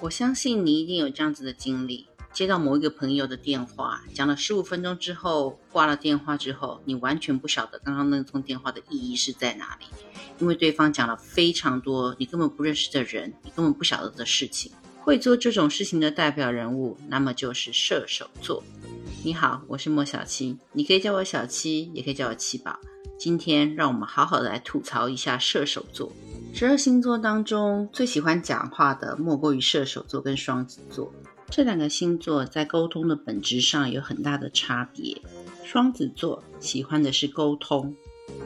我相信你一定有这样子的经历：接到某一个朋友的电话，讲了十五分钟之后，挂了电话之后，你完全不晓得刚刚那通电话的意义是在哪里，因为对方讲了非常多你根本不认识的人，你根本不晓得的事情。会做这种事情的代表人物，那么就是射手座。你好，我是莫小七，你可以叫我小七，也可以叫我七宝。今天让我们好好的来吐槽一下射手座。十二星座当中最喜欢讲话的莫过于射手座跟双子座。这两个星座在沟通的本质上有很大的差别。双子座喜欢的是沟通，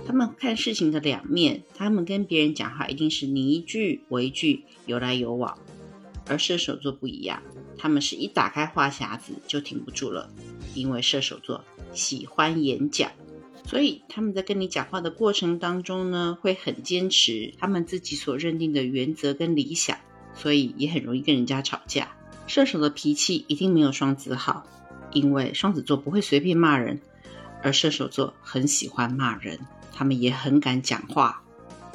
他们看事情的两面，他们跟别人讲话一定是你一句我一句，有来有往。而射手座不一样，他们是一打开话匣子就停不住了，因为射手座喜欢演讲。所以他们在跟你讲话的过程当中呢，会很坚持他们自己所认定的原则跟理想，所以也很容易跟人家吵架。射手的脾气一定没有双子好，因为双子座不会随便骂人，而射手座很喜欢骂人，他们也很敢讲话。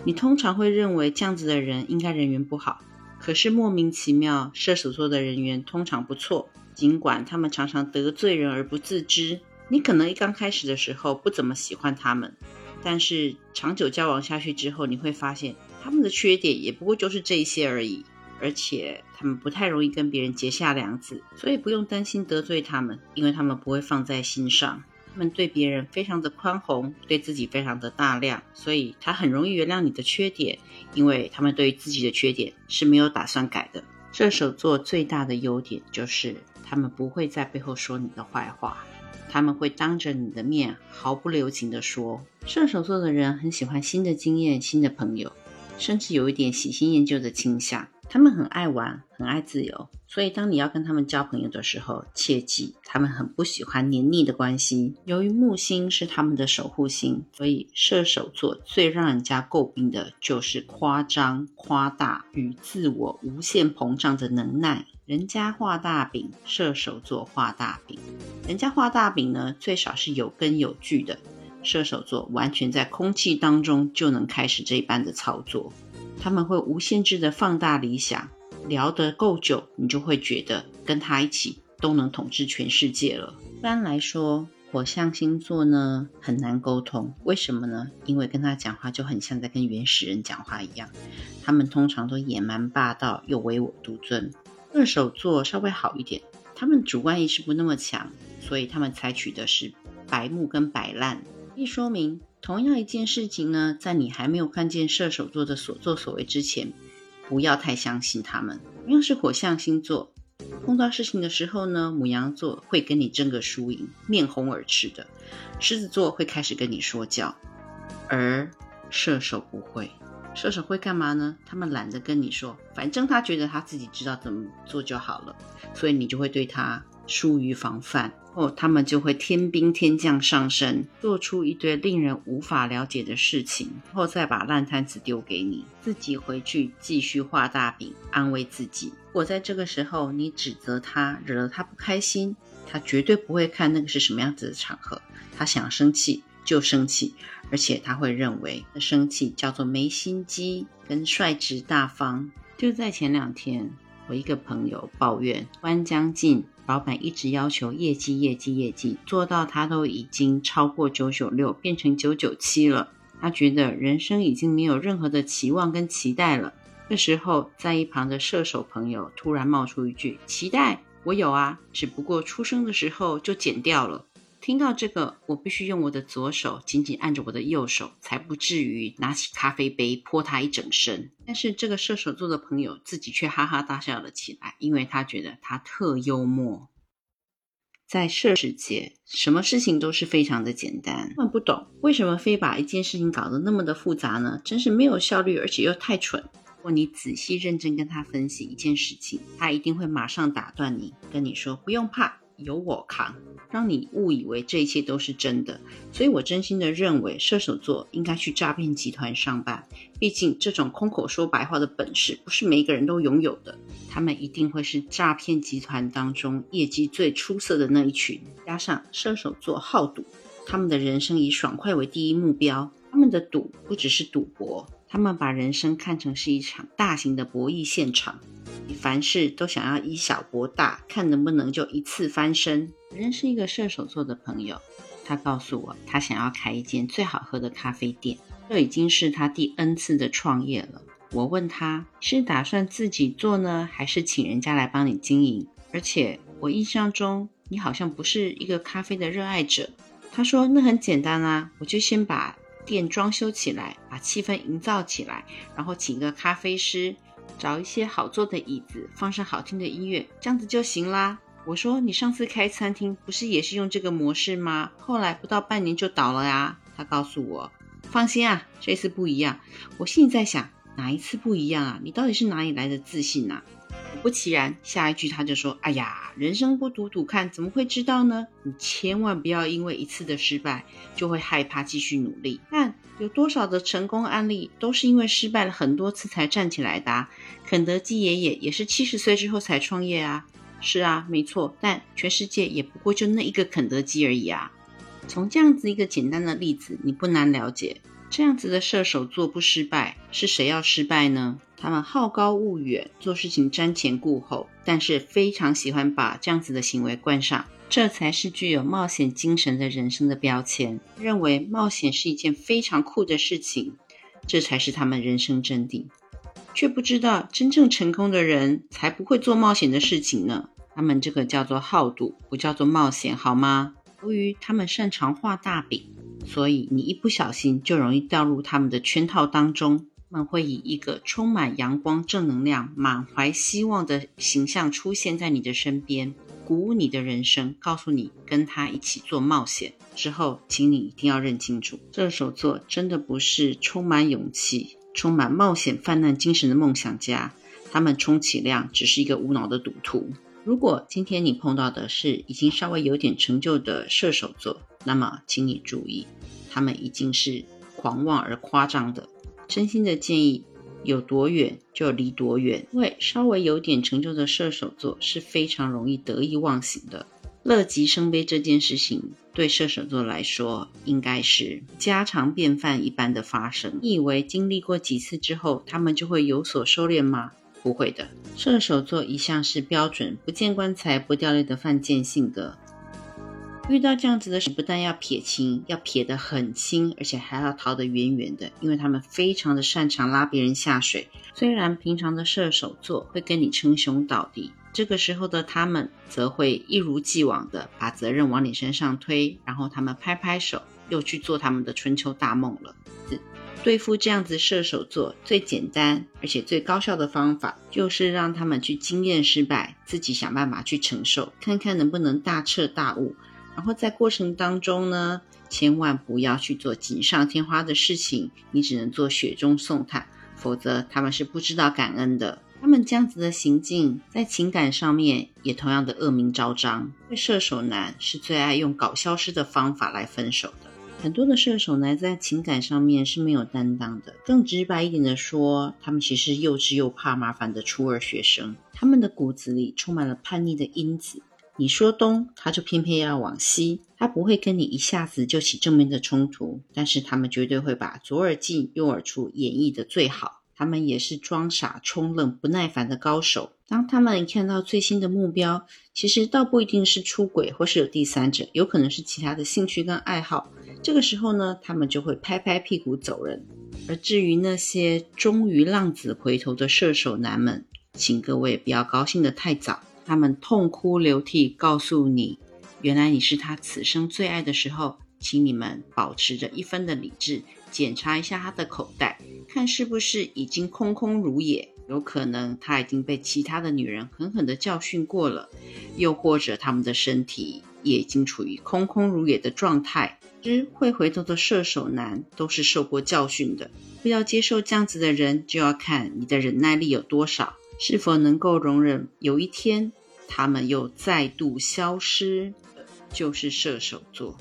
你通常会认为这样子的人应该人缘不好，可是莫名其妙，射手座的人缘通常不错，尽管他们常常得罪人而不自知。你可能一刚开始的时候不怎么喜欢他们，但是长久交往下去之后，你会发现他们的缺点也不过就是这些而已，而且他们不太容易跟别人结下梁子，所以不用担心得罪他们，因为他们不会放在心上。他们对别人非常的宽宏，对自己非常的大量，所以他很容易原谅你的缺点，因为他们对于自己的缺点是没有打算改的。射手座最大的优点就是他们不会在背后说你的坏话。他们会当着你的面毫不留情地说。射手座的人很喜欢新的经验、新的朋友，甚至有一点喜新厌旧的倾向。他们很爱玩，很爱自由，所以当你要跟他们交朋友的时候，切记他们很不喜欢黏腻的关系。由于木星是他们的守护星，所以射手座最让人家诟病的就是夸张、夸大与自我无限膨胀的能耐。人家画大饼，射手座画大饼。人家画大饼呢，最少是有根有据的。射手座完全在空气当中就能开始这般的操作。他们会无限制的放大理想，聊得够久，你就会觉得跟他一起都能统治全世界了。一般来说，火象星座呢很难沟通，为什么呢？因为跟他讲话就很像在跟原始人讲话一样。他们通常都野蛮霸道又唯我独尊。射手座稍微好一点，他们主观意识不那么强，所以他们采取的是白目跟摆烂。一说明，同样一件事情呢，在你还没有看见射手座的所作所为之前，不要太相信他们。同样是火象星座，碰到事情的时候呢，母羊座会跟你争个输赢，面红耳赤的；狮子座会开始跟你说教，而射手不会。射手会干嘛呢？他们懒得跟你说，反正他觉得他自己知道怎么做就好了，所以你就会对他疏于防范。哦，他们就会天兵天将上身，做出一堆令人无法了解的事情，后再把烂摊子丢给你，自己回去继续画大饼，安慰自己。如果在这个时候你指责他，惹了他不开心，他绝对不会看那个是什么样子的场合，他想生气。就生气，而且他会认为生气叫做没心机跟率直大方。就在前两天，我一个朋友抱怨关将近，老板一直要求业绩、业绩、业绩，做到他都已经超过九九六，变成九九七了。他觉得人生已经没有任何的期望跟期待了。这时候，在一旁的射手朋友突然冒出一句：“期待我有啊，只不过出生的时候就剪掉了。”听到这个，我必须用我的左手紧紧按着我的右手，才不至于拿起咖啡杯泼他一整身。但是这个射手座的朋友自己却哈哈大笑了起来，因为他觉得他特幽默。在射世界，什么事情都是非常的简单。他们不懂为什么非把一件事情搞得那么的复杂呢？真是没有效率，而且又太蠢。如果你仔细认真跟他分析一件事情，他一定会马上打断你，跟你说不用怕。由我扛，让你误以为这一切都是真的。所以我真心的认为，射手座应该去诈骗集团上班。毕竟这种空口说白话的本事，不是每一个人都拥有的。他们一定会是诈骗集团当中业绩最出色的那一群。加上射手座好赌，他们的人生以爽快为第一目标。他们的赌不只是赌博，他们把人生看成是一场大型的博弈现场。凡事都想要以小博大，看能不能就一次翻身。认识一个射手座的朋友，他告诉我，他想要开一间最好喝的咖啡店，这已经是他第 N 次的创业了。我问他是打算自己做呢，还是请人家来帮你经营？而且我印象中你好像不是一个咖啡的热爱者。他说那很简单啊，我就先把店装修起来，把气氛营造起来，然后请个咖啡师，找一些好坐的椅子，放上好听的音乐，这样子就行啦。我说你上次开餐厅不是也是用这个模式吗？后来不到半年就倒了呀。他告诉我，放心啊，这次不一样。我心里在想。哪一次不一样啊？你到底是哪里来的自信呐？果不其然，下一句他就说：“哎呀，人生不赌赌看，怎么会知道呢？你千万不要因为一次的失败就会害怕继续努力。但有多少的成功案例都是因为失败了很多次才站起来的？肯德基爷爷也是七十岁之后才创业啊。是啊，没错。但全世界也不过就那一个肯德基而已啊。从这样子一个简单的例子，你不难了解。”这样子的射手座不失败，是谁要失败呢？他们好高骛远，做事情瞻前顾后，但是非常喜欢把这样子的行为冠上，这才是具有冒险精神的人生的标签。认为冒险是一件非常酷的事情，这才是他们人生真谛，却不知道真正成功的人才不会做冒险的事情呢。他们这个叫做好赌，不叫做冒险，好吗？由于他们擅长画大饼。所以你一不小心就容易掉入他们的圈套当中。他们会以一个充满阳光、正能量、满怀希望的形象出现在你的身边，鼓舞你的人生，告诉你跟他一起做冒险。之后，请你一定要认清楚，射手座真的不是充满勇气、充满冒险泛滥精神的梦想家，他们充其量只是一个无脑的赌徒。如果今天你碰到的是已经稍微有点成就的射手座，那么请你注意。他们已经是狂妄而夸张的，真心的建议，有多远就离多远。因为稍微有点成就的射手座是非常容易得意忘形的，乐极生悲这件事情对射手座来说应该是家常便饭一般的发生。你以为经历过几次之后，他们就会有所收敛吗？不会的，射手座一向是标准不见棺材不掉泪的犯贱性格。遇到这样子的事，不但要撇清，要撇得很清，而且还要逃得远远的，因为他们非常的擅长拉别人下水。虽然平常的射手座会跟你称兄道弟，这个时候的他们则会一如既往的把责任往你身上推，然后他们拍拍手，又去做他们的春秋大梦了。对付这样子射手座，最简单而且最高效的方法，就是让他们去经验失败，自己想办法去承受，看看能不能大彻大悟。然后在过程当中呢，千万不要去做锦上添花的事情，你只能做雪中送炭，否则他们是不知道感恩的。他们这样子的行径，在情感上面也同样的恶名昭彰。射手男是最爱用搞消失的方法来分手的，很多的射手男在情感上面是没有担当的。更直白一点的说，他们其实幼稚又怕麻烦的初二学生，他们的骨子里充满了叛逆的因子。你说东，他就偏偏要往西。他不会跟你一下子就起正面的冲突，但是他们绝对会把左耳进右耳出演绎的最好。他们也是装傻充愣不耐烦的高手。当他们看到最新的目标，其实倒不一定是出轨或是有第三者，有可能是其他的兴趣跟爱好。这个时候呢，他们就会拍拍屁股走人。而至于那些终于浪子回头的射手男们，请各位不要高兴的太早。他们痛哭流涕，告诉你，原来你是他此生最爱的时候，请你们保持着一分的理智，检查一下他的口袋，看是不是已经空空如也。有可能他已经被其他的女人狠狠的教训过了，又或者他们的身体也已经处于空空如也的状态。之会回头的射手男都是受过教训的，不要接受这样子的人，就要看你的忍耐力有多少。是否能够容忍有一天他们又再度消失？就是射手座。